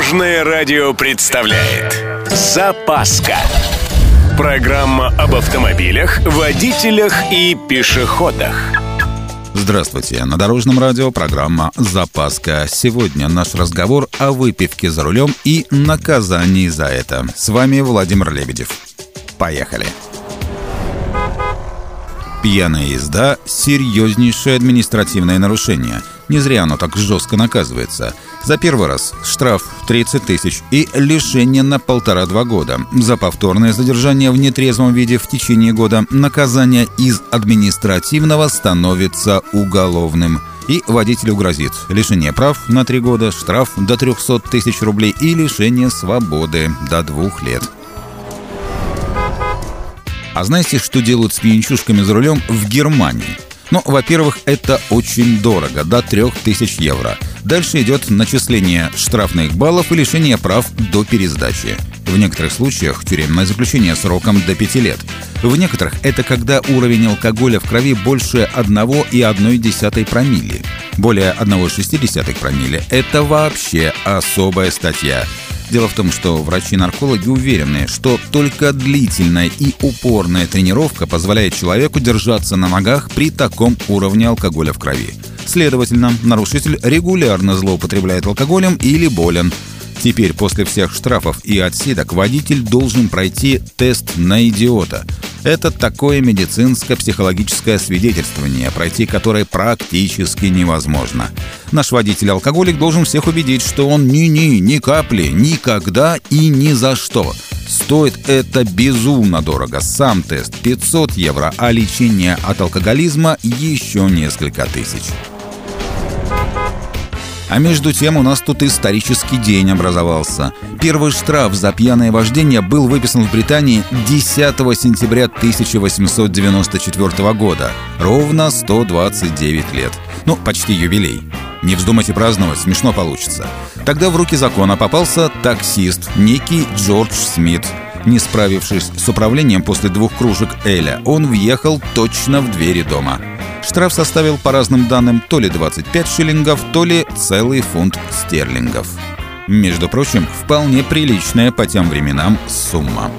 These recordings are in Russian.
Дорожное радио представляет Запаска Программа об автомобилях, водителях и пешеходах Здравствуйте, на Дорожном радио программа «Запаска». Сегодня наш разговор о выпивке за рулем и наказании за это. С вами Владимир Лебедев. Поехали. Пьяная езда – серьезнейшее административное нарушение. Не зря оно так жестко наказывается. За первый раз штраф 30 тысяч и лишение на полтора-два года. За повторное задержание в нетрезвом виде в течение года наказание из административного становится уголовным. И водителю грозит лишение прав на три года, штраф до 300 тысяч рублей и лишение свободы до двух лет. А знаете, что делают с пьянчушками за рулем в Германии? Ну, во-первых, это очень дорого, до 3000 евро. Дальше идет начисление штрафных баллов и лишение прав до пересдачи. В некоторых случаях тюремное заключение сроком до 5 лет. В некоторых это когда уровень алкоголя в крови больше 1,1 промилле. Более 1,6 промилле – это вообще особая статья. Дело в том, что врачи-наркологи уверены, что только длительная и упорная тренировка позволяет человеку держаться на ногах при таком уровне алкоголя в крови. Следовательно, нарушитель регулярно злоупотребляет алкоголем или болен. Теперь после всех штрафов и отсидок водитель должен пройти тест на идиота – это такое медицинско-психологическое свидетельствование, пройти которое практически невозможно. Наш водитель-алкоголик должен всех убедить, что он ни-ни, ни капли, никогда и ни за что. Стоит это безумно дорого. Сам тест 500 евро, а лечение от алкоголизма еще несколько тысяч. А между тем у нас тут исторический день образовался. Первый штраф за пьяное вождение был выписан в Британии 10 сентября 1894 года. Ровно 129 лет. Ну, почти юбилей. Не вздумайте праздновать, смешно получится. Тогда в руки закона попался таксист, некий Джордж Смит. Не справившись с управлением после двух кружек Эля, он въехал точно в двери дома. Штраф составил по разным данным то ли 25 шиллингов, то ли целый фунт стерлингов. Между прочим, вполне приличная по тем временам сумма.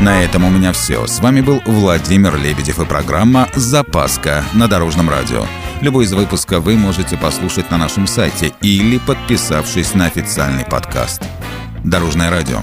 На этом у меня все. С вами был Владимир Лебедев и программа «Запаска» на Дорожном радио. Любой из выпусков вы можете послушать на нашем сайте или подписавшись на официальный подкаст. Дорожное радио.